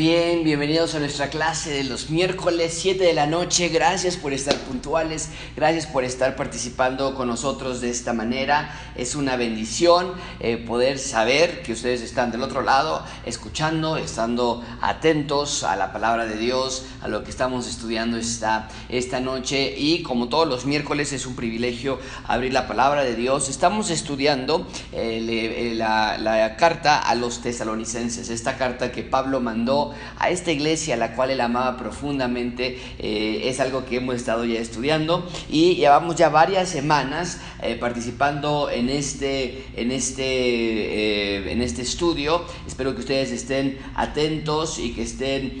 bien, bienvenidos a nuestra clase de los miércoles 7 de la noche. Gracias por estar puntuales, gracias por estar participando con nosotros de esta manera. Es una bendición eh, poder saber que ustedes están del otro lado, escuchando, estando atentos a la palabra de Dios, a lo que estamos estudiando esta, esta noche. Y como todos los miércoles es un privilegio abrir la palabra de Dios. Estamos estudiando eh, la, la carta a los tesalonicenses, esta carta que Pablo mandó a esta iglesia, la cual él amaba profundamente. Eh, es algo que hemos estado ya estudiando y llevamos ya varias semanas eh, participando en este, en, este, eh, en este estudio. Espero que ustedes estén atentos y que estén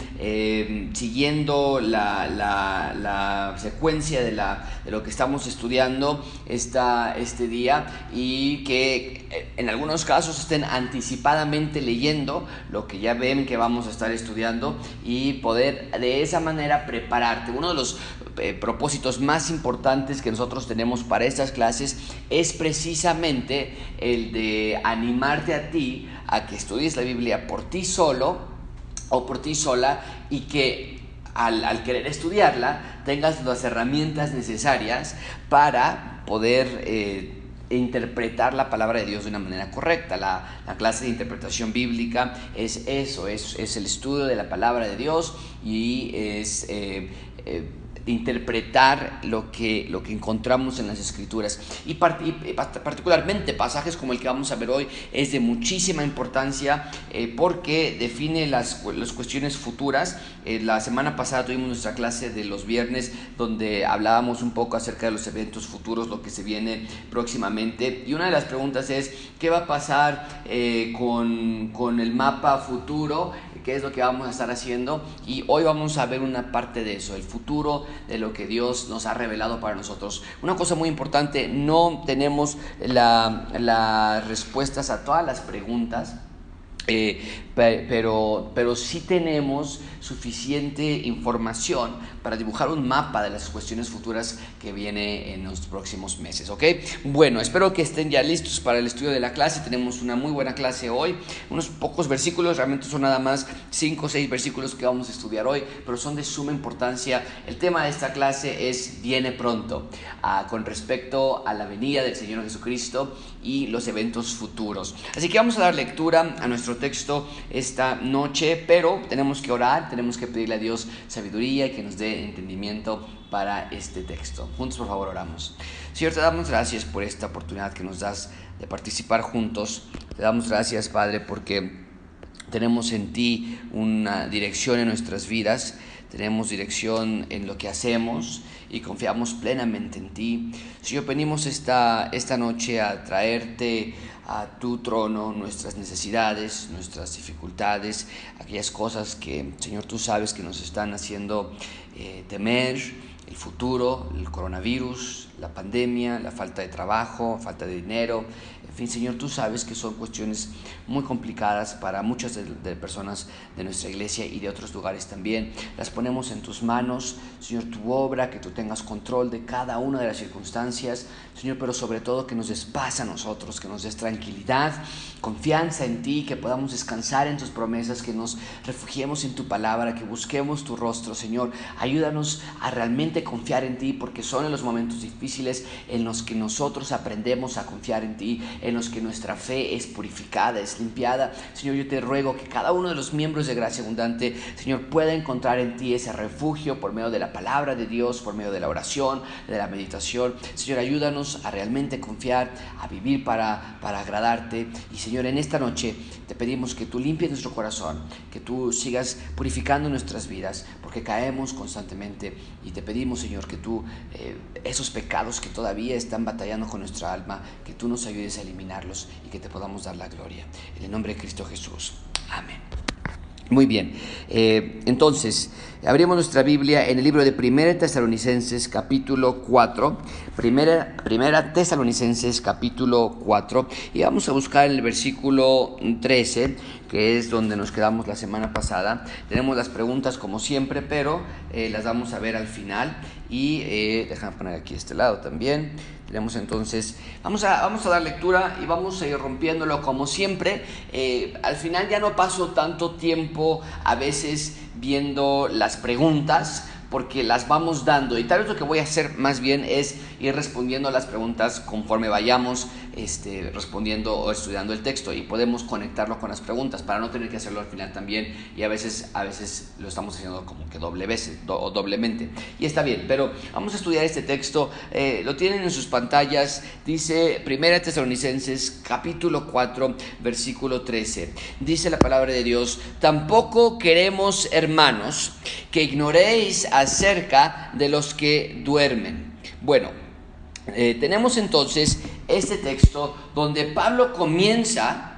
siguiendo la, la secuencia de, la, lo que estamos estudiando esta, este día y que en algunos casos estén anticipadamente leyendo lo que ya ven que vamos a estar estudiando y poder de esa manera prepararte. Uno de los eh, propósitos más importantes que nosotros tenemos para estas clases es precisamente el de animarte a ti a que estudies la Biblia por ti solo o por ti sola y que al, querer estudiarla tengas las herramientas necesarias para poder... Eh, interpretar la palabra de Dios de una manera correcta. La, clase de interpretación bíblica es eso, es, es, el estudio de la palabra de Dios y es eh, eh, interpretar lo que, lo que encontramos en las escrituras. Y, particularmente pasajes como el que vamos a ver hoy es de muchísima importancia eh, porque define las, las, cuestiones futuras. Eh, la semana pasada tuvimos nuestra clase de los viernes donde hablábamos un poco acerca de los eventos futuros, lo que se viene próximamente. Y una de las preguntas es, ¿qué va a pasar eh, con, con el mapa futuro? Es lo que vamos a estar haciendo y hoy vamos a ver una parte de eso, el futuro de lo que Dios nos ha revelado para nosotros. Una cosa muy importante, no tenemos las respuestas a todas las preguntas eh, pero, pero sí tenemos suficiente información para dibujar un mapa de las cuestiones futuras que viene en los próximos meses, ¿ok? Bueno, espero que estén ya listos para el estudio de la clase. Tenemos una muy buena clase hoy, unos pocos versículos, realmente son nada más 5 o 6 versículos que vamos a estudiar hoy, pero son de suma importancia. El tema de esta clase es viene pronto, ah, con respecto a la venida del Señor Jesucristo y los eventos futuros. Así que vamos a dar lectura a nuestro texto esta noche, pero tenemos que orar, tenemos que pedirle a Dios sabiduría y que nos dé entendimiento para este texto. Juntos, por favor, oramos. Señor, te damos gracias por esta oportunidad que nos das de participar juntos. Te damos gracias, Padre, porque tenemos en ti una dirección en nuestras vidas, tenemos dirección en lo que hacemos y confiamos plenamente en ti. Señor, venimos esta, esta noche a traerte a tu trono nuestras necesidades, nuestras dificultades, aquellas cosas que, Señor, tú sabes que nos están haciendo eh, temer, el futuro, el coronavirus, la pandemia, la falta de trabajo, falta de dinero, en fin, Señor, tú sabes que son cuestiones muy complicadas para muchas de, personas de nuestra iglesia y de otros lugares también. Las ponemos en tus manos, Señor, tu obra, que tú tengas control de cada una de las circunstancias, Señor, pero sobre todo que nos des paz a nosotros, que nos des tranquilidad, confianza en ti, que podamos descansar en tus promesas, que nos refugiemos en tu palabra, que busquemos tu rostro, Señor. Ayúdanos a realmente confiar en ti, porque son en los momentos difíciles en los que nosotros aprendemos a confiar en ti, en los que nuestra fe es purificada, es limpiada. Señor, yo te ruego que cada uno de los miembros de Gracia Abundante, Señor, pueda encontrar en ti ese refugio por medio de la palabra de Dios, por medio de la oración, de la meditación. Señor, ayúdanos a realmente confiar, a vivir para, para agradarte. Y Señor, en esta noche te pedimos que tú limpies nuestro corazón, que tú sigas purificando nuestras vidas, porque caemos constantemente. Y te pedimos, Señor, que tú, eh, esos pecados que todavía están batallando con nuestra alma, que tú nos ayudes a eliminarlos y que te podamos dar la gloria. En el nombre de Cristo Jesús. Amén. Muy bien, eh, entonces, abrimos nuestra Biblia en el libro de Primera Tesalonicenses capítulo 4, Primera, Primera Tesalonicenses capítulo 4, y vamos a buscar el versículo 13, que es donde nos quedamos la semana pasada. Tenemos las preguntas como siempre, pero eh, las vamos a ver al final, y eh, déjame poner aquí este lado también. Tenemos entonces, vamos a, vamos a dar lectura y vamos a ir rompiéndolo como siempre. Eh, al final ya no paso tanto tiempo a veces viendo las preguntas porque las vamos dando. Y tal vez lo que voy a hacer más bien es ir respondiendo a las preguntas conforme vayamos este, respondiendo o estudiando el texto y podemos conectarlo con las preguntas para no tener que hacerlo al final también y a veces, a veces lo estamos haciendo como que doble veces o doblemente. Y está bien, pero vamos a estudiar este texto, eh, lo tienen en sus pantallas, dice 1 Tesalonicenses capítulo 4 versículo 13, dice la palabra de Dios, tampoco queremos hermanos que ignoréis acerca de los que duermen. Bueno, eh, tenemos entonces este texto donde Pablo comienza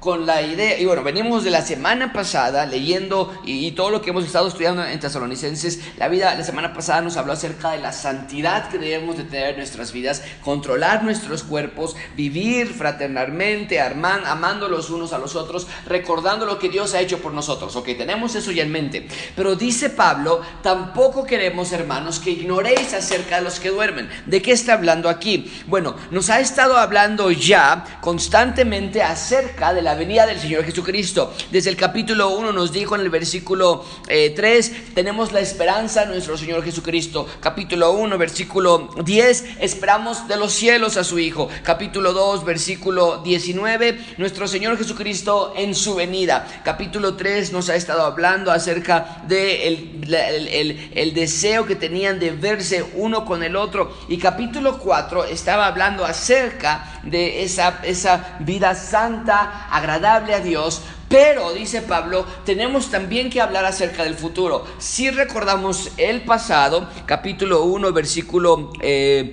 con la idea, y bueno, venimos de la semana pasada leyendo y, todo lo que hemos estado estudiando en Tesalonicenses, la vida la semana pasada nos habló acerca de la santidad que debemos de tener en nuestras vidas, controlar nuestros cuerpos, vivir fraternalmente, amando los unos a los otros, recordando lo que Dios ha hecho por nosotros, ok, tenemos eso ya en mente, pero dice Pablo, tampoco queremos hermanos que ignoréis acerca de los que duermen, ¿de qué está hablando aquí? Bueno, nos ha estado hablando ya constantemente acerca de la la venida del Señor Jesucristo. Desde el capítulo 1 nos dijo en el versículo 3, eh, tenemos la esperanza en nuestro Señor Jesucristo. Capítulo 1, versículo 10, esperamos de los cielos a su Hijo. Capítulo 2, versículo 19, nuestro Señor Jesucristo en su venida. Capítulo 3 nos ha estado hablando acerca de el, el deseo que tenían de verse uno con el otro. Y capítulo 4 estaba hablando acerca de esa, esa vida santa, agradable a Dios, pero, dice Pablo, tenemos también que hablar acerca del futuro. Si recordamos el pasado, capítulo 1, versículo, eh,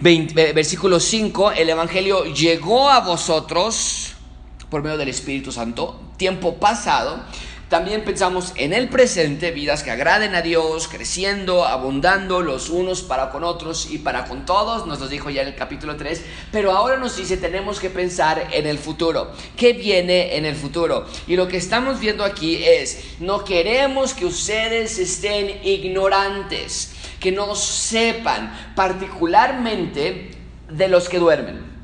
versículo 5, el Evangelio llegó a vosotros por medio del Espíritu Santo, tiempo pasado, también pensamos en el presente, vidas que agraden a Dios, creciendo, abundando los unos para con otros y para con todos, nos lo dijo ya en el capítulo 3, pero ahora nos dice tenemos que pensar en el futuro. ¿Qué viene en el futuro? Y lo que estamos viendo aquí es, no queremos que ustedes estén ignorantes, que no sepan particularmente de los que duermen.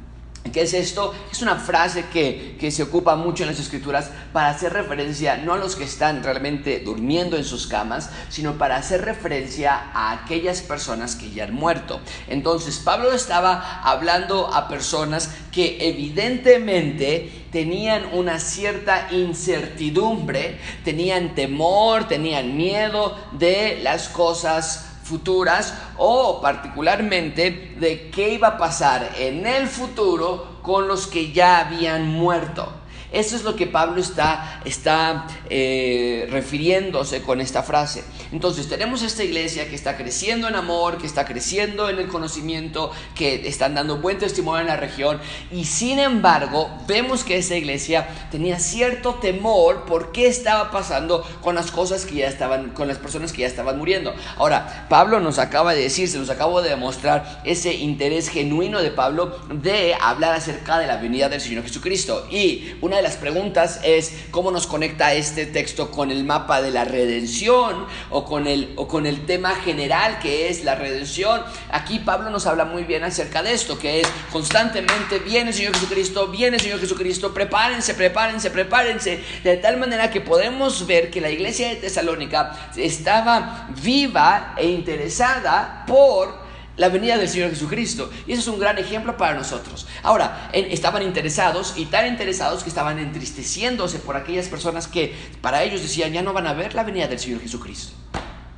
¿Qué es esto? Es una frase que, se ocupa mucho en las escrituras para hacer referencia no a los que están realmente durmiendo en sus camas, sino para hacer referencia a aquellas personas que ya han muerto. Entonces, Pablo estaba hablando a personas que evidentemente tenían una cierta incertidumbre, tenían temor, tenían miedo de las cosas futuras o particularmente de qué iba a pasar en el futuro con los que ya habían muerto. Eso es lo que Pablo está, está eh, refiriéndose con esta frase. Entonces tenemos esta iglesia que está creciendo en amor, que está creciendo en el conocimiento, que están dando buen testimonio en la región y sin embargo vemos que esa iglesia tenía cierto temor por qué estaba pasando con las cosas que ya estaban, con las personas que ya estaban muriendo. Ahora, Pablo nos acaba de decir, se nos acabo de demostrar ese interés genuino de Pablo de hablar acerca de la venida del Señor Jesucristo. Y una las preguntas es cómo nos conecta este texto con el mapa de la redención o con el, o con el tema general que es la redención. Aquí Pablo nos habla muy bien acerca de esto, que es constantemente viene Señor Jesucristo, viene Señor Jesucristo, prepárense, prepárense, prepárense, de tal manera que podemos ver que la iglesia de Tesalónica estaba viva e interesada por la venida del Señor Jesucristo. Y eso es un gran ejemplo para nosotros. Ahora, estaban interesados y tan interesados que estaban entristeciéndose por aquellas personas que para ellos decían, ya no van a ver la venida del Señor Jesucristo.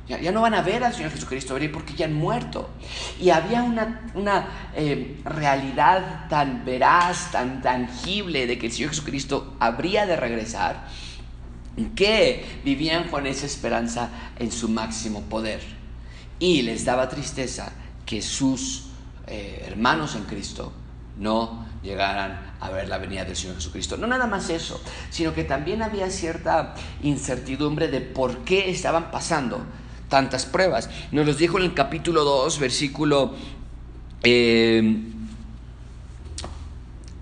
Ya, no van a ver al Señor Jesucristo porque ya han muerto. Y había una, una eh, realidad tan veraz, tan tangible de que el Señor Jesucristo habría de regresar, que vivían con esa esperanza en su máximo poder. Y les daba tristeza que sus eh, hermanos en Cristo no llegaran a ver la venida del Señor Jesucristo. No nada más eso, sino que también había cierta incertidumbre de por qué estaban pasando tantas pruebas. Nos los dijo en el capítulo 2, versículo 10,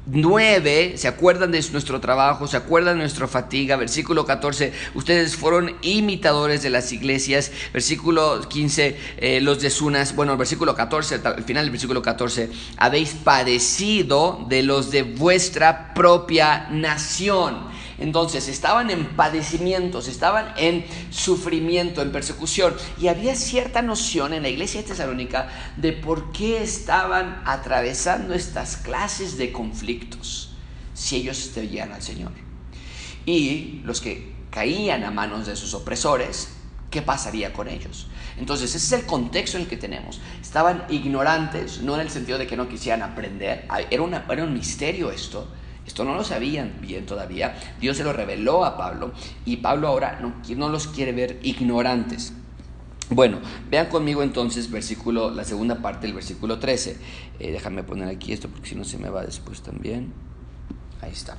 9, se acuerdan de nuestro trabajo, se acuerdan de nuestra fatiga. Versículo 14, ustedes fueron imitadores de las iglesias. Versículo 15, eh, los de Sunas. Bueno, versículo 14, al final del versículo 14, habéis padecido de los de vuestra propia nación. Entonces estaban en padecimientos, estaban en sufrimiento, en persecución. Y había cierta noción en la iglesia de Tesalónica de por qué estaban atravesando estas clases de conflictos si ellos seguían al Señor. Y los que caían a manos de sus opresores, ¿qué pasaría con ellos? Entonces, ese es el contexto en el que tenemos. Estaban ignorantes, no en el sentido de que no quisieran aprender, era, una, era un misterio esto, esto no lo sabían bien todavía. Dios se lo reveló a Pablo y Pablo ahora no, no los quiere ver ignorantes. Bueno, vean conmigo entonces versículo, la segunda parte del versículo 13. Eh, déjame poner aquí esto porque si no se me va después también. Está.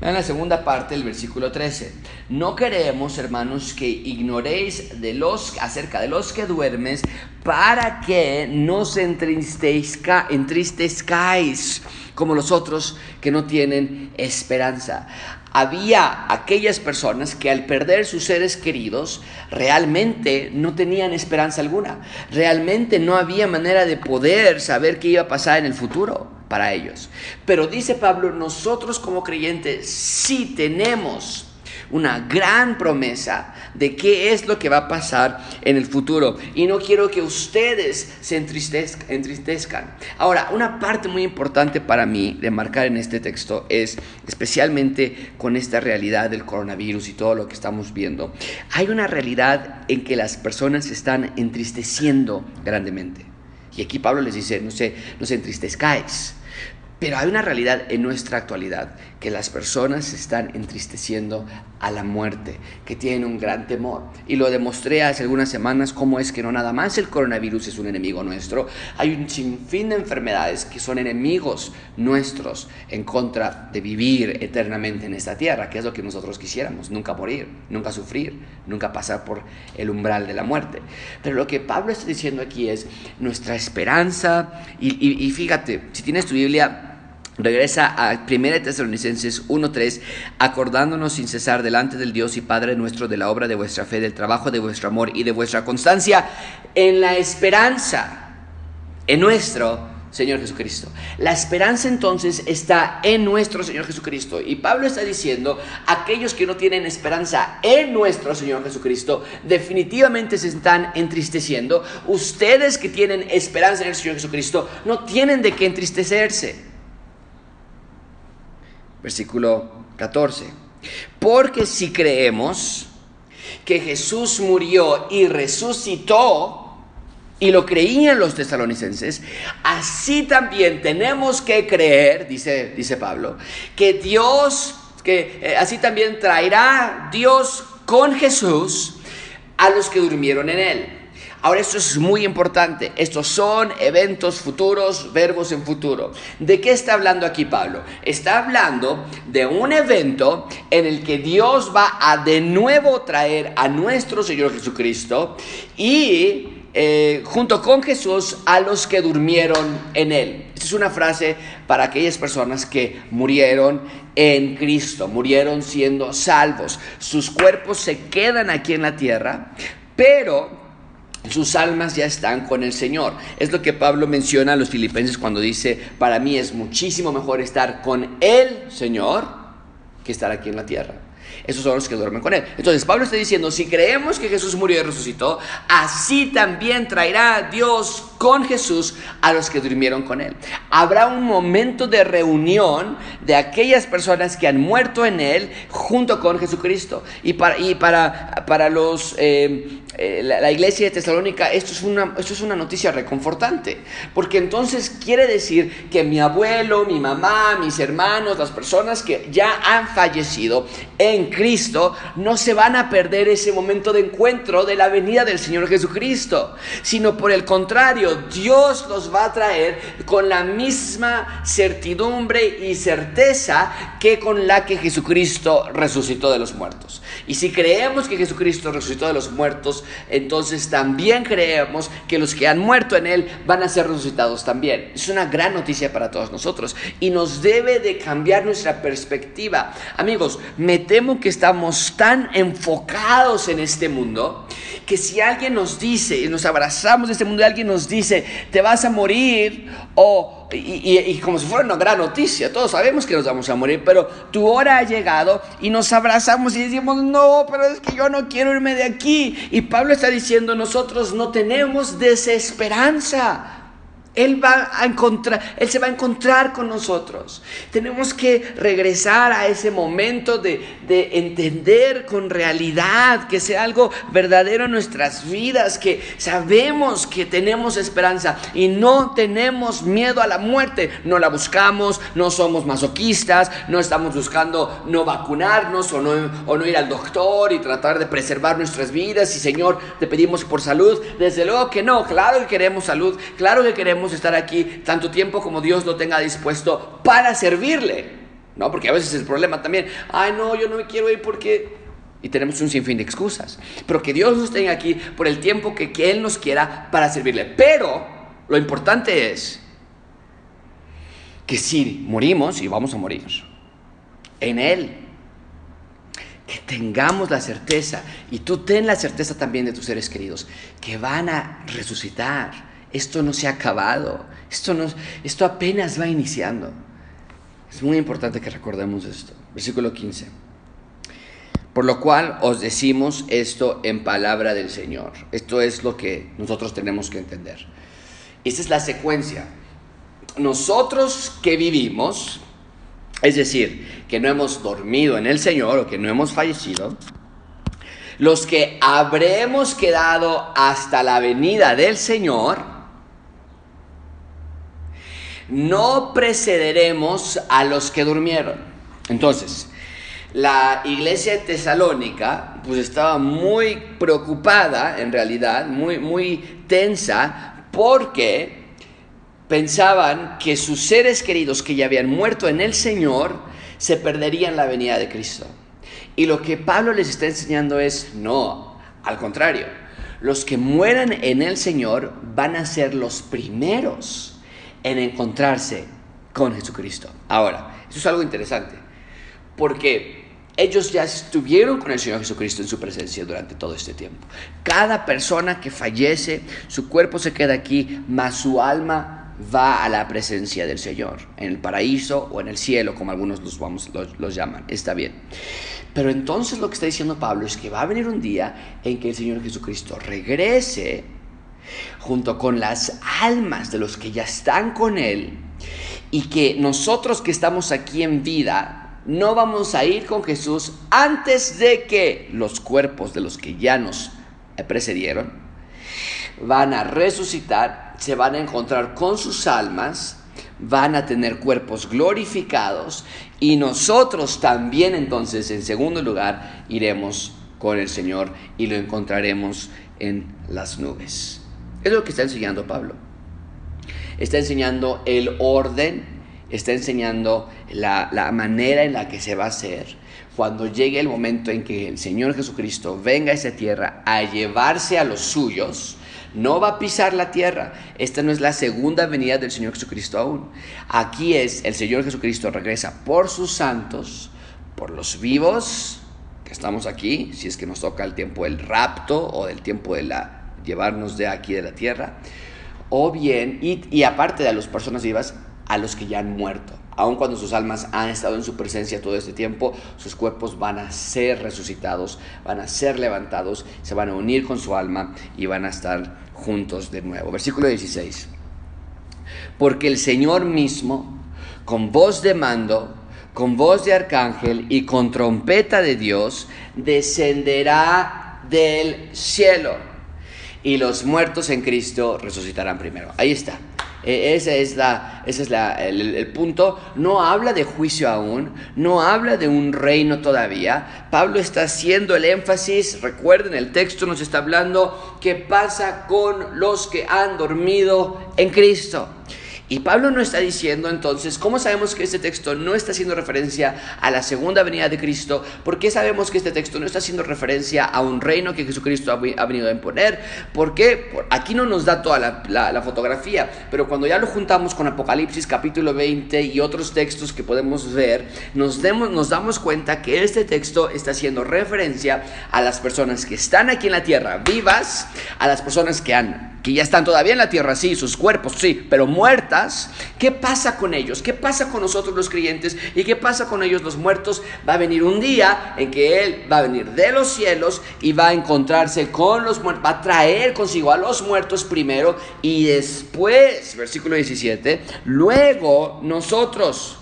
Vean la segunda parte del versículo 13. No queremos, hermanos, que ignoréis de los, acerca de los que duermes para que no se entristezcáis como los otros que no tienen esperanza. Había aquellas personas que al perder sus seres queridos realmente no tenían esperanza alguna. Realmente no había manera de poder saber qué iba a pasar en el futuro para ellos. Pero dice Pablo, nosotros como creyentes sí tenemos una gran promesa de qué es lo que va a pasar en el futuro. Y no quiero que ustedes se entristezcan. Ahora, una parte muy importante para mí de marcar en este texto es, especialmente con esta realidad del coronavirus y todo lo que estamos viendo, hay una realidad en que las personas se están entristeciendo grandemente. Y aquí Pablo les dice, no se, no se entristezcáis. Pero hay una realidad en nuestra actualidad, que las personas están entristeciendo a la muerte, que tienen un gran temor. Y lo demostré hace algunas semanas cómo es que no nada más el coronavirus es un enemigo nuestro, hay un sinfín de enfermedades que son enemigos nuestros en contra de vivir eternamente en esta tierra, que es lo que nosotros quisiéramos, nunca morir, nunca sufrir, nunca pasar por el umbral de la muerte. Pero lo que Pablo está diciendo aquí es nuestra esperanza, y fíjate, si tienes tu Biblia, Regresa a 1 Tesalonicenses 1.3, acordándonos sin cesar delante del Dios y Padre nuestro de la obra de vuestra fe, del trabajo de vuestro amor y de vuestra constancia en la esperanza, en nuestro Señor Jesucristo. La esperanza entonces está en nuestro Señor Jesucristo. Y Pablo está diciendo, aquellos que no tienen esperanza en nuestro Señor Jesucristo, definitivamente se están entristeciendo. Ustedes que tienen esperanza en el Señor Jesucristo, no tienen de qué entristecerse versículo 14. Porque si creemos que Jesús murió y resucitó, y lo creían los tesalonicenses, así también tenemos que creer, dice, dice Pablo, que Dios, que eh, así también traerá Dios con Jesús a los que durmieron en él. Ahora esto es muy importante. Estos son eventos futuros, verbos en futuro. ¿De qué está hablando aquí Pablo? Está hablando de un evento en el que Dios va a de nuevo traer a nuestro Señor Jesucristo y eh, junto con Jesús a los que durmieron en Él. Esta es una frase para aquellas personas que murieron en Cristo, murieron siendo salvos. Sus cuerpos se quedan aquí en la tierra, pero sus almas ya están con el Señor. Es lo que Pablo menciona a los filipenses cuando dice, para mí es muchísimo mejor estar con el Señor que estar aquí en la tierra. Esos son los que duermen con Él. Entonces Pablo está diciendo, si creemos que Jesús murió y resucitó, así también traerá Dios con Jesús a los que durmieron con Él. Habrá un momento de reunión de aquellas personas que han muerto en Él junto con Jesucristo. Y para, y para, para los... Eh, eh, la, iglesia de Tesalónica, esto es, una, esto es una noticia reconfortante, porque entonces quiere decir que mi abuelo, mi mamá, mis hermanos, las personas que ya han fallecido en Cristo, no se van a perder ese momento de encuentro de la venida del Señor Jesucristo, sino por el contrario, Dios los va a traer con la misma certidumbre y certeza que con la que Jesucristo resucitó de los muertos. Y si creemos que Jesucristo resucitó de los muertos, entonces también creemos que los que han muerto en Él van a ser resucitados también. Es una gran noticia para todos nosotros y nos debe de cambiar nuestra perspectiva. Amigos, me temo que estamos tan enfocados en este mundo que si alguien nos dice, y nos abrazamos de este mundo y alguien nos dice, te vas a morir o y, como si fuera una gran noticia, todos sabemos que nos vamos a morir, pero tu hora ha llegado y nos abrazamos y decimos, no, pero es que yo no quiero irme de aquí. Y Pablo está diciendo, nosotros no tenemos desesperanza. Él va a encontrar, Él se va a encontrar con nosotros. Tenemos que regresar a ese momento de, de, entender con realidad que sea algo verdadero en nuestras vidas, que sabemos que tenemos esperanza y no tenemos miedo a la muerte. No la buscamos, no somos masoquistas, no estamos buscando no vacunarnos o no, o no ir al doctor y tratar de preservar nuestras vidas. Y Señor, te pedimos por salud. Desde luego que no, claro que queremos salud, claro que queremos estar aquí tanto tiempo como Dios lo tenga dispuesto para servirle. ¿No? Porque a veces es el problema también. Ay, no, yo no me quiero ir porque... Y tenemos un sinfín de excusas. Pero que Dios nos tenga aquí por el tiempo que, que Él nos quiera para servirle. Pero lo importante es que si morimos, y vamos a morir, en Él, que tengamos la certeza, y tú ten la certeza también de tus seres queridos, que van a resucitar esto no se ha acabado, esto, no, esto apenas va iniciando. Es muy importante que recordemos esto. Versículo 15. Por lo cual os decimos esto en palabra del Señor. Esto es lo que nosotros tenemos que entender. Esta es la secuencia. Nosotros que vivimos, es decir, que no hemos dormido en el Señor o que no hemos fallecido, los que habremos quedado hasta la venida del Señor, no precederemos a los que durmieron. Entonces, la iglesia de Tesalónica pues estaba muy preocupada en realidad, muy, muy tensa, porque pensaban que sus seres queridos que ya habían muerto en el Señor se perderían la venida de Cristo. Y lo que Pablo les está enseñando es, no, al contrario, los que mueran en el Señor van a ser los primeros en encontrarse con Jesucristo. Ahora, eso es algo interesante, porque ellos ya estuvieron con el Señor Jesucristo en su presencia durante todo este tiempo. Cada persona que fallece, su cuerpo se queda aquí, mas su alma va a la presencia del Señor, en el paraíso o en el cielo, como algunos los, vamos, los, los llaman. Está bien. Pero entonces lo que está diciendo Pablo es que va a venir un día en que el Señor Jesucristo regrese junto con las almas de los que ya están con Él, y que nosotros que estamos aquí en vida, no vamos a ir con Jesús antes de que los cuerpos de los que ya nos precedieron van a resucitar, se van a encontrar con sus almas, van a tener cuerpos glorificados y nosotros también entonces en segundo lugar iremos con el Señor y lo encontraremos en las nubes. Es lo que está enseñando Pablo. Está enseñando el orden, está enseñando la, manera en la que se va a hacer cuando llegue el momento en que el Señor Jesucristo venga a esa tierra a llevarse a los suyos, no va a pisar la tierra. Esta no es la segunda venida del Señor Jesucristo aún. Aquí es el Señor Jesucristo regresa por sus santos, por los vivos que estamos aquí, si es que nos toca el tiempo del rapto o del tiempo de la llevarnos de aquí de la tierra, o bien, y, aparte de las personas vivas, a los que ya han muerto. Aun cuando sus almas han estado en su presencia todo este tiempo, sus cuerpos van a ser resucitados, van a ser levantados, se van a unir con su alma y van a estar juntos de nuevo. Versículo 16. Porque el Señor mismo, con voz de mando, con voz de arcángel y con trompeta de Dios, descenderá del cielo y los muertos en Cristo resucitarán primero. Ahí está. E, ese es, la, es el, punto. No habla de juicio aún, no habla de un reino todavía. Pablo está haciendo el énfasis, recuerden, el texto nos está hablando qué pasa con los que han dormido en Cristo. Y Pablo no está diciendo entonces, ¿cómo sabemos que este texto no está haciendo referencia a la segunda venida de Cristo? ¿Por qué sabemos que este texto no está haciendo referencia a un reino que Jesucristo ha, venido a imponer? Porque aquí no nos da toda la, fotografía, pero cuando ya lo juntamos con Apocalipsis capítulo 20 y otros textos que podemos ver, nos, nos damos cuenta que este texto está haciendo referencia a las personas que están aquí en la tierra vivas, a las personas que han que ya están todavía en la tierra, sí, sus cuerpos, sí, pero muertas, ¿qué pasa con ellos? ¿Qué pasa con nosotros los creyentes? ¿Y qué pasa con ellos los muertos? Va a venir un día en que Él va a venir de los cielos y va a encontrarse con los muertos, va a traer consigo a los muertos primero y después, versículo 17, luego nosotros,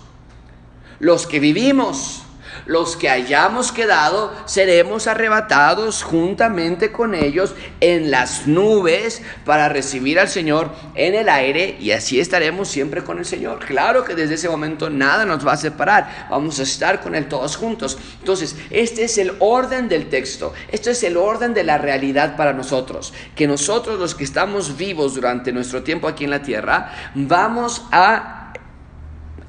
los que vivimos, los que hayamos quedado seremos arrebatados juntamente con ellos en las nubes para recibir al Señor en el aire y así estaremos siempre con el Señor. Claro que desde ese momento nada nos va a separar, vamos a estar con Él todos juntos. Entonces, este es el orden del texto, esto es el orden de la realidad para nosotros, que nosotros los que estamos vivos durante nuestro tiempo aquí en la tierra, vamos a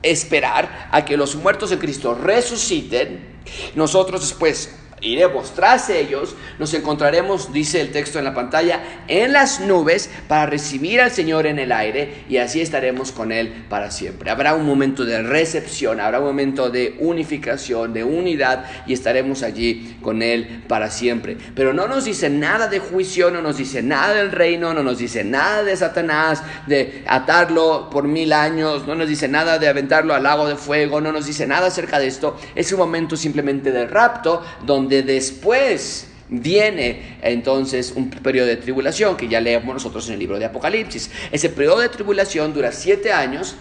esperar a que los muertos de Cristo resuciten. Nosotros después iremos tras ellos, nos encontraremos, dice el texto en la pantalla, en las nubes para recibir al Señor en el aire y así estaremos con Él para siempre. Habrá un momento de recepción, habrá un momento de unificación, de unidad y estaremos allí con Él para siempre. Pero no nos dice nada de juicio, no nos dice nada del reino, no nos dice nada de Satanás, de atarlo por mil años, no nos dice nada de aventarlo al lago de fuego, no nos dice nada acerca de esto. Es un momento simplemente de rapto donde después viene entonces un periodo de tribulación que ya leemos nosotros en el libro de Apocalipsis. Ese periodo de tribulación dura siete años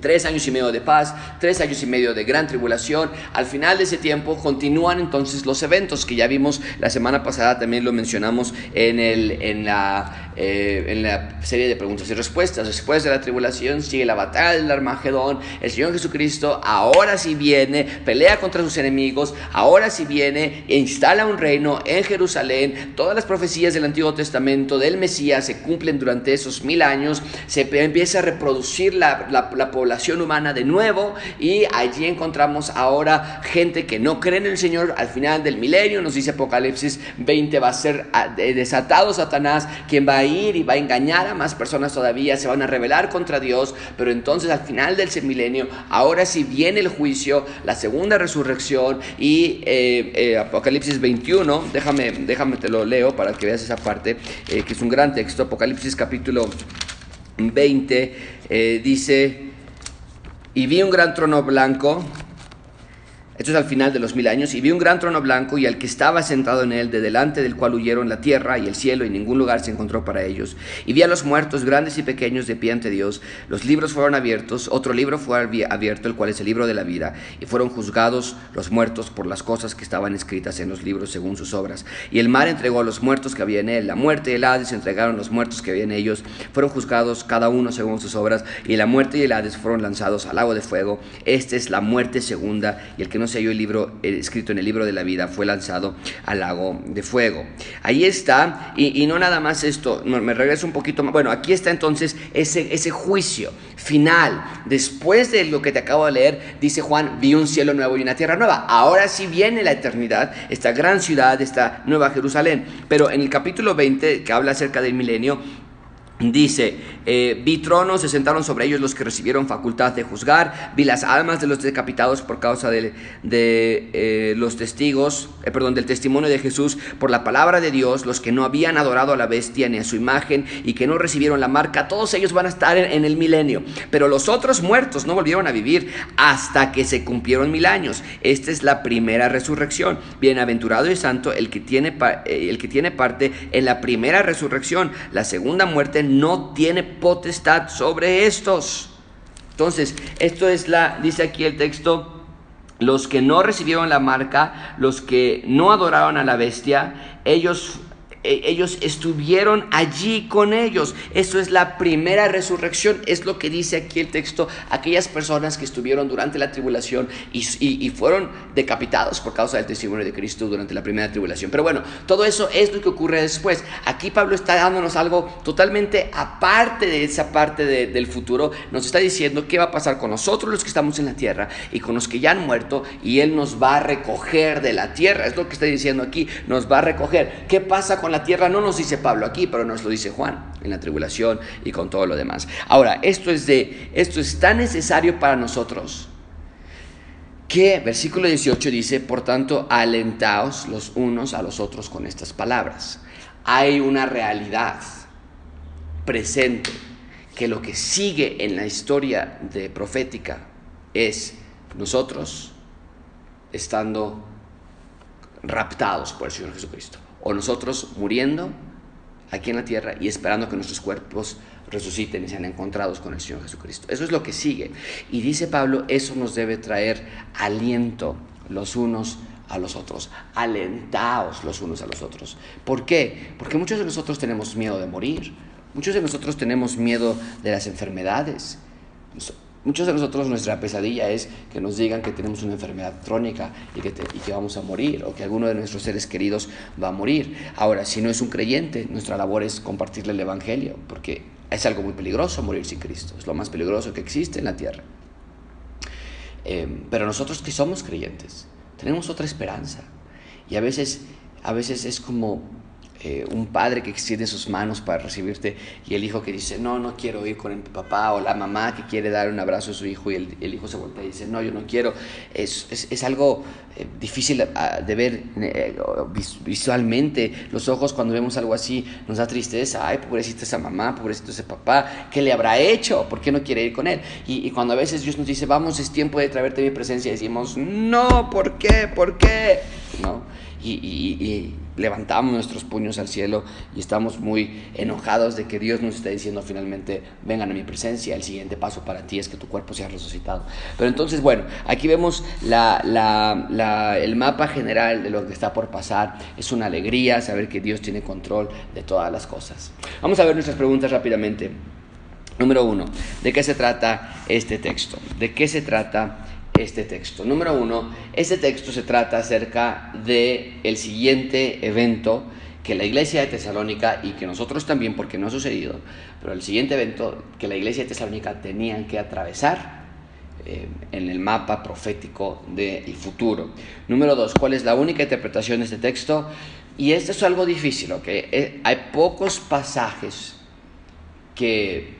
Tres años y medio de paz, tres años y medio de gran tribulación. Al final de ese tiempo continúan entonces los eventos que ya vimos la semana pasada, también lo mencionamos en, el, en, la, eh, en la serie de preguntas y respuestas. Después de la tribulación sigue la batalla del Armagedón. El Señor Jesucristo ahora sí viene, pelea contra sus enemigos, ahora sí viene e instala un reino en Jerusalén. Todas las profecías del Antiguo Testamento del Mesías se cumplen durante esos mil años. Se empieza a reproducir la, la, la población humana de nuevo y allí encontramos ahora gente que no cree en el Señor al final del milenio, nos dice Apocalipsis 20, va a ser ah, desatado Satanás, quien va a ir y va a engañar a más personas todavía, se van a rebelar contra Dios, pero entonces al final del milenio, ahora sí viene el juicio, la segunda resurrección y eh, eh, Apocalipsis 21, déjame, déjame te lo leo para que veas esa parte, eh, que es un gran texto, Apocalipsis capítulo 20, dice, y vi un gran trono blanco esto es al final de los mil años. Y vi un gran trono blanco y al que estaba sentado en él, de delante del cual huyeron la tierra y el cielo y ningún lugar se encontró para ellos. Y vi a los muertos, grandes y pequeños, de pie ante Dios. Los libros fueron abiertos. Otro libro fue abierto, el cual es el libro de la vida. Y fueron juzgados los muertos por las cosas que estaban escritas en los libros según sus obras. Y el mar entregó a los muertos que había en él. La muerte y el Hades entregaron los muertos que había en ellos. Fueron juzgados cada uno según sus obras. Y la muerte y el Hades fueron lanzados al lago de fuego. Esta es la muerte segunda. Y el que no se halló el libro eh, escrito en el libro de la vida fue lanzado al lago de fuego. Ahí está, y, no nada más esto, me regreso un poquito más. Bueno, aquí está entonces ese, ese juicio final. Después de lo que te acabo de leer, dice Juan, vi un cielo nuevo y una tierra nueva. Ahora sí viene la eternidad, esta gran ciudad, esta nueva Jerusalén. Pero en el capítulo 20, que habla acerca del milenio, Dice, eh, vi tronos, se sentaron sobre ellos los que recibieron facultad de juzgar, vi las almas de los decapitados por causa de, eh, los testigos, eh, perdón, del testimonio de Jesús por la palabra de Dios, los que no habían adorado a la bestia ni a su imagen y que no recibieron la marca, todos ellos van a estar en, el milenio. Pero los otros muertos no volvieron a vivir hasta que se cumplieron mil años. Esta es la primera resurrección. Bienaventurado y santo el que tiene, el que tiene parte en la primera resurrección. La segunda muerte no tiene potestad sobre estos. Entonces, esto es la, dice aquí el texto, los que no recibieron la marca, los que no adoraron a la bestia, ellos ellos estuvieron allí con ellos. Eso es la primera resurrección, es lo que dice aquí el texto, aquellas personas que estuvieron durante la tribulación y, y, fueron decapitados por causa del testimonio de Cristo durante la primera tribulación. Pero bueno, todo eso es lo que ocurre después. Aquí Pablo está dándonos algo totalmente aparte de esa parte del futuro. Nos está diciendo qué va a pasar con nosotros los que estamos en la tierra y con los que ya han muerto y Él nos va a recoger de la tierra. Es lo que está diciendo aquí, nos va a recoger. ¿Qué pasa con la tierra? No nos dice Pablo aquí, pero nos lo dice Juan en la tribulación y con todo lo demás. Ahora, esto es, de, esto es tan necesario para nosotros que versículo 18 dice, por tanto, alentaos los unos a los otros con estas palabras. Hay una realidad presente que lo que sigue en la historia de profética es nosotros estando raptados por el Señor Jesucristo o nosotros muriendo aquí en la tierra y esperando que nuestros cuerpos resuciten y sean encontrados con el Señor Jesucristo. Eso es lo que sigue. Y dice Pablo, eso nos debe traer aliento los unos a los otros. Alentaos los unos a los otros. ¿Por qué? Porque muchos de nosotros tenemos miedo de morir. Muchos de nosotros tenemos miedo de las enfermedades. Muchos de nosotros nuestra pesadilla es que nos digan que tenemos una enfermedad crónica y que, que, vamos a morir o que alguno de nuestros seres queridos va a morir. Ahora, si no es un creyente, nuestra labor es compartirle el Evangelio, porque es algo muy peligroso morir sin Cristo, es lo más peligroso que existe en la tierra. Em, pero nosotros que somos creyentes, tenemos otra esperanza y a veces, a veces es como eh, un padre que extiende sus manos para recibirte y el hijo que dice, no, no quiero ir con el papá, o la mamá que quiere dar un abrazo a su hijo y el, hijo se voltea y dice, no, yo no quiero. Es, es, algo eh, difícil ah, de ver eh, visualmente. Los ojos cuando vemos algo así nos da tristeza, ay, pobrecita esa mamá, pobrecito ese papá, ¿qué le habrá hecho? ¿Por qué no quiere ir con él? Y, cuando a veces Dios nos dice, vamos, es tiempo de traerte mi presencia, decimos, no, ¿por qué? ¿Por qué? ¿No? y levantamos nuestros puños al cielo y estamos muy enojados de que Dios nos está diciendo finalmente, vengan a mi presencia, el siguiente paso para ti es que tu cuerpo sea resucitado. Pero entonces, bueno, aquí vemos el mapa general de lo que está por pasar. Es una alegría saber que Dios tiene control de todas las cosas. Vamos a ver nuestras preguntas rápidamente. Número uno, ¿de qué se trata este texto? ¿De qué se trata este texto. Número uno, este texto se trata acerca de el siguiente evento que la iglesia de Tesalónica y que nosotros también, porque no ha sucedido, pero el siguiente evento que la iglesia de Tesalónica tenían que atravesar eh, en el mapa profético del futuro. Número dos, ¿cuál es la única interpretación de este texto? Y esto es algo difícil, ¿ok? Eh, hay pocos pasajes que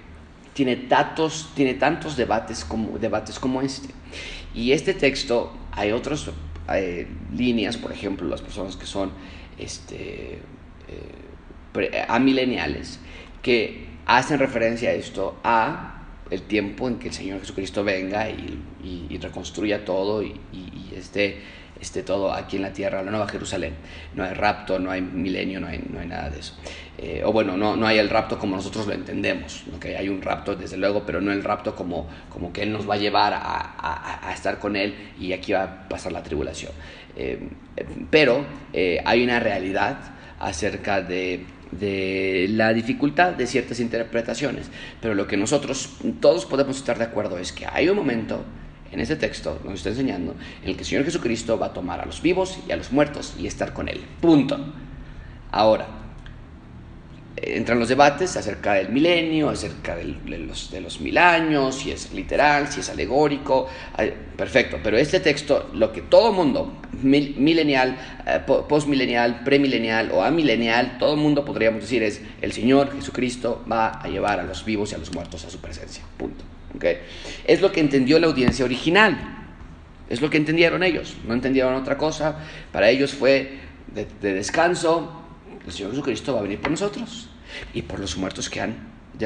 tiene tantos, tiene tantos debates como, debates como este. Y este texto, hay otras líneas, por ejemplo, las personas que son este, eh, amileniales, que hacen referencia a esto, a el tiempo en que el Señor Jesucristo venga y, reconstruya todo y, y esté esté todo aquí en la tierra, la Nueva Jerusalén. No hay rapto, no hay milenio, no hay, nada de eso. Eh, o bueno, no, no hay el rapto como nosotros lo entendemos, que hay un rapto desde luego, pero no el rapto como, como que Él nos va a llevar a, estar con Él y aquí va a pasar la tribulación. Eh, pero eh, hay una realidad acerca de, de la dificultad de ciertas interpretaciones, pero lo que nosotros todos podemos estar de acuerdo es que hay un momento en este texto nos está enseñando en el que el Señor Jesucristo va a tomar a los vivos y a los muertos y estar con Él. Punto. Ahora, entran los debates acerca del milenio, acerca de, los, de los mil años, si es literal, si es alegórico. Perfecto, pero este texto, lo que todo mundo, milenial, eh, postmilenial, premilenial o amilenial, todo mundo podríamos decir es, el Señor Jesucristo va a llevar a los vivos y a los muertos a su presencia. Punto. Es lo que entendió la audiencia original. Es lo que entendieron ellos. No entendieron otra cosa. Para ellos fue de, descanso. El Señor Jesucristo va a venir por nosotros y por los muertos que han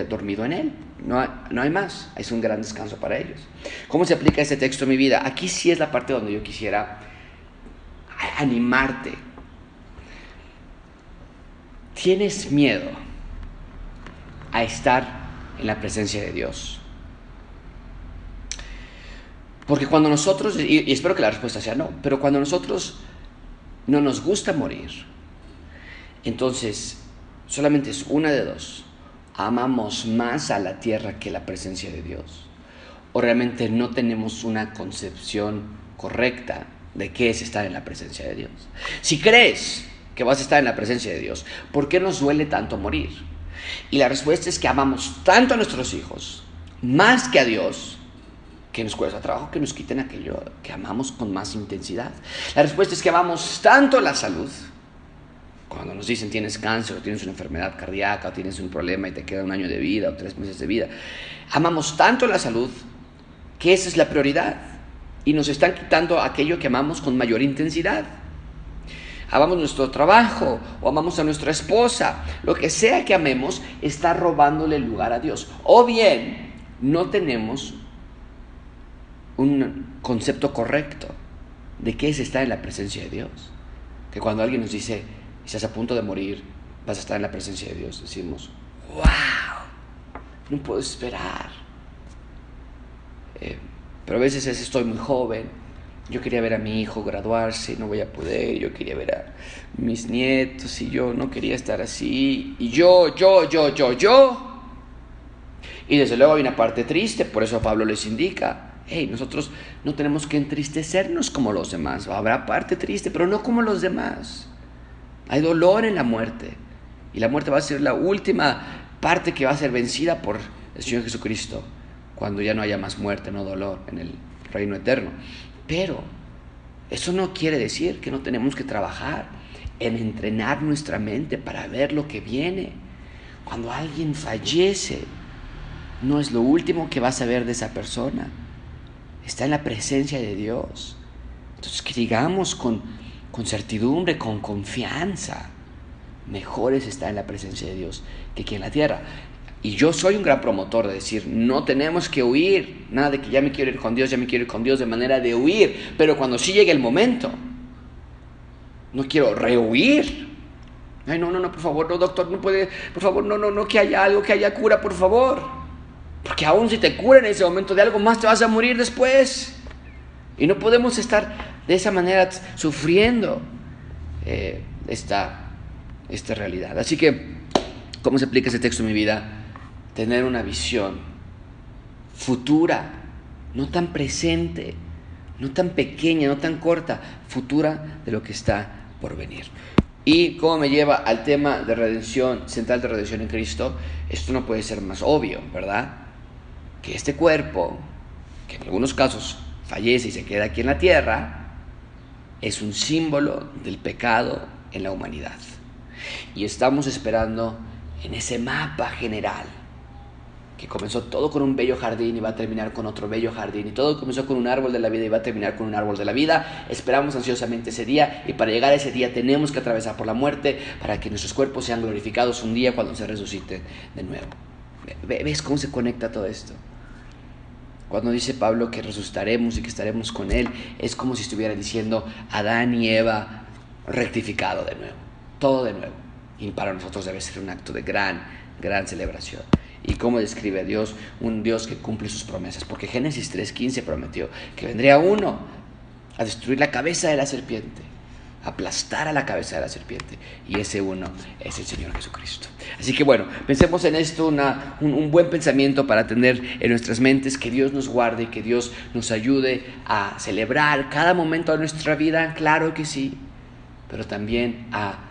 dormido en Él. No hay, no hay más. Es un gran descanso para ellos. ¿Cómo se aplica este texto en mi vida? Aquí sí es la parte donde yo quisiera animarte. ¿Tienes miedo a estar en la presencia de Dios? Porque cuando nosotros, y, espero que la respuesta sea no, pero cuando nosotros no nos gusta morir, entonces solamente es una de dos. Amamos más a la tierra que la presencia de Dios. O realmente no tenemos una concepción correcta de qué es estar en la presencia de Dios. Si crees que vas a estar en la presencia de Dios, ¿por qué nos duele tanto morir? Y la respuesta es que amamos tanto a nuestros hijos, más que a Dios, que nos cuesta trabajo que nos quiten aquello que amamos con más intensidad. La respuesta es que amamos tanto la salud, cuando nos dicen tienes cáncer o tienes una enfermedad cardíaca o tienes un problema y te queda un año de vida o tres meses de vida, amamos tanto la salud que esa es la prioridad y nos están quitando aquello que amamos con mayor intensidad. Amamos nuestro trabajo o amamos a nuestra esposa, lo que sea que amemos está robándole lugar a Dios. O bien no tenemos un concepto correcto de qué es estar en la presencia de Dios. Que cuando alguien nos dice, estás a punto de morir, vas a estar en la presencia de Dios, decimos, wow, no puedo esperar. Eh, pero a veces es, estoy muy joven, yo quería ver a mi hijo graduarse, no voy a poder, yo quería ver a mis nietos y yo no quería estar así, y yo, yo, yo, yo, yo. Y desde luego hay una parte triste, por eso Pablo les indica, hey, nosotros no tenemos que entristecernos como los demás, habrá parte triste, pero no como los demás. Hay dolor en la muerte, y la muerte va a ser la última parte que va a ser vencida por el Señor Jesucristo cuando ya no haya más muerte, no dolor en el reino eterno. Pero eso no quiere decir que no tenemos que trabajar en entrenar nuestra mente para ver lo que viene. Cuando alguien fallece, no es lo último que vas a ver de esa persona. Está en la presencia de Dios. Entonces que digamos con, con certidumbre, con confianza, mejor es estar en la presencia de Dios que aquí en la tierra. Y yo soy un gran promotor de decir, no tenemos que huir, nada de que ya me quiero ir con Dios, ya me quiero ir con Dios de manera de huir, pero cuando sí llegue el momento, no quiero rehuir. Ay, no, no, no, por favor, no, doctor, no puede, por favor, no, no, no, que haya algo, que haya cura, por favor. Porque aún si te cura en ese momento de algo más, te vas a morir después. Y no podemos estar de esa manera sufriendo eh, esta, esta realidad. Así que, ¿cómo se aplica ese texto en mi vida? tener una visión futura, no tan presente, no tan pequeña, no tan corta, futura de lo que está por venir. Y cómo me lleva al tema de redención, central de redención en Cristo, esto no puede ser más obvio, ¿verdad? Que este cuerpo, que en algunos casos fallece y se queda aquí en la tierra, es un símbolo del pecado en la humanidad. Y estamos esperando en ese mapa general que comenzó todo con un bello jardín y va a terminar con otro bello jardín, y todo comenzó con un árbol de la vida y va a terminar con un árbol de la vida. Esperamos ansiosamente ese día y para llegar a ese día tenemos que atravesar por la muerte para que nuestros cuerpos sean glorificados un día cuando se resucite de nuevo. ¿Ves cómo se conecta todo esto? Cuando dice Pablo que resucitaremos y que estaremos con Él, es como si estuviera diciendo Adán y Eva rectificado de nuevo, todo de nuevo. Y para nosotros debe ser un acto de gran, gran celebración y cómo describe a Dios, un Dios que cumple sus promesas. Porque Génesis 3.15 prometió que vendría uno a destruir la cabeza de la serpiente, aplastar a la cabeza de la serpiente. Y ese uno es el Señor Jesucristo. Así que bueno, pensemos en esto, una, un, un, buen pensamiento para tener en nuestras mentes, que Dios nos guarde que Dios nos ayude a celebrar cada momento de nuestra vida, claro que sí, pero también a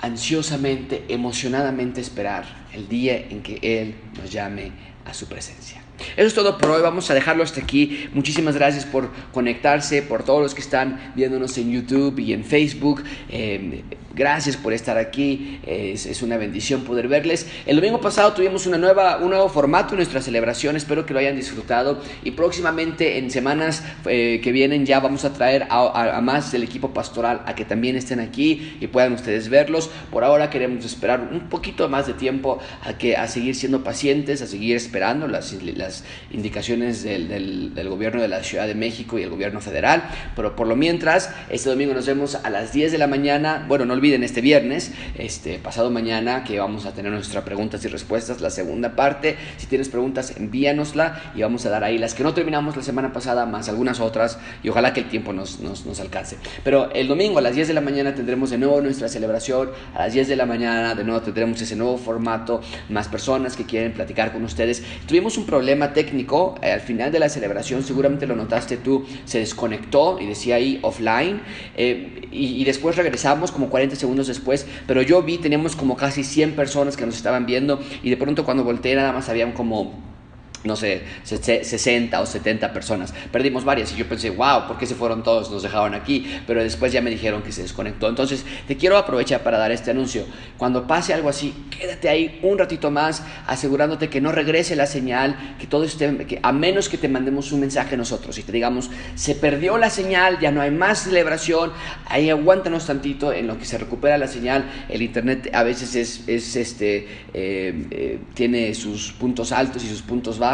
ansiosamente, emocionadamente esperar el día en que Él nos llame a su presencia. Eso es todo por hoy, vamos a dejarlo hasta aquí. Muchísimas gracias por conectarse, por todos los que están viéndonos en YouTube y en Facebook. Eh, gracias por estar aquí, es, es, una bendición poder verles. El domingo pasado tuvimos una nueva, un nuevo formato en nuestra celebración, espero que lo hayan disfrutado y próximamente en semanas eh, que vienen ya vamos a traer a, a, a, más del equipo pastoral a que también estén aquí y puedan ustedes verlos. Por ahora queremos esperar un poquito más de tiempo a, que, a seguir siendo pacientes, a seguir esperando las, las indicaciones del, del, del gobierno de la Ciudad de México y el gobierno federal, pero por lo mientras, este domingo nos vemos a las 10 de la mañana, bueno, no olviden este viernes, este pasado mañana, que vamos a tener nuestras preguntas y respuestas, la segunda parte. Si tienes preguntas, envíanosla y vamos a dar ahí las que no terminamos la semana pasada, más algunas otras, y ojalá que el tiempo nos, nos, nos alcance. Pero el domingo a las 10 de la mañana tendremos de nuevo nuestra celebración, a las 10 de la mañana de nuevo tendremos ese nuevo formato, más personas que quieren platicar con ustedes. Tuvimos un problema técnico eh, al final de la celebración, seguramente lo notaste tú, se desconectó y decía ahí offline, eh, y, y después regresamos como 40 segundos después, pero yo vi, teníamos como casi 100 personas que nos estaban viendo y de pronto cuando volteé nada más habían como no sé, 60 o 70 personas. Perdimos varias y yo pensé, wow, ¿por qué se fueron todos? Nos dejaron aquí. Pero después ya me dijeron que se desconectó. Entonces, te quiero aprovechar para dar este anuncio. Cuando pase algo así, quédate ahí un ratito más, asegurándote que no regrese la señal, que todo esté, que a menos que te mandemos un mensaje nosotros y te digamos, se perdió la señal, ya no hay más celebración, ahí aguántanos tantito en lo que se recupera la señal. El internet a veces es, es este, eh, eh, tiene sus puntos altos y sus puntos bajos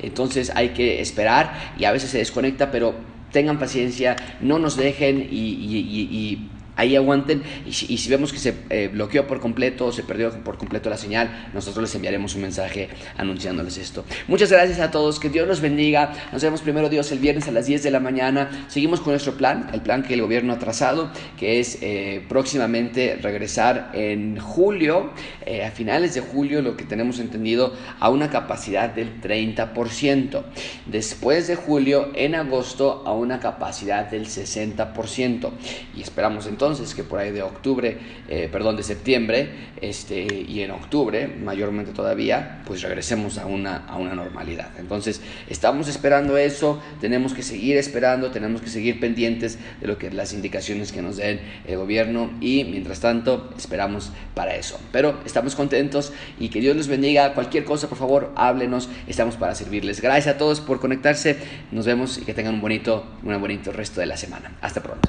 entonces hay que esperar y a veces se desconecta, pero tengan paciencia, no nos dejen y, ahí aguanten y si, vemos que se eh, bloqueó por completo, se perdió por completo la señal, nosotros les enviaremos un mensaje anunciándoles esto. Muchas gracias a todos, que Dios los bendiga. Nos vemos primero Dios el viernes a las 10 de la mañana. Seguimos con nuestro plan, el plan que el gobierno ha trazado, que es eh, próximamente regresar en julio, eh, a finales de julio, lo que tenemos entendido, a una capacidad del 30%. Después de julio, en agosto, a una capacidad del 60%. Y esperamos entonces entonces que por ahí de octubre, eh, perdón, de septiembre este, y en octubre, mayormente todavía, pues regresemos a una, a una normalidad. Entonces, estamos esperando eso, tenemos que seguir esperando, tenemos que seguir pendientes de lo que las indicaciones que nos den el gobierno y mientras tanto esperamos para eso. Pero estamos contentos y que Dios les bendiga. Cualquier cosa, por favor, háblenos, estamos para servirles. Gracias a todos por conectarse, nos vemos y que tengan un bonito, un bonito resto de la semana. Hasta pronto.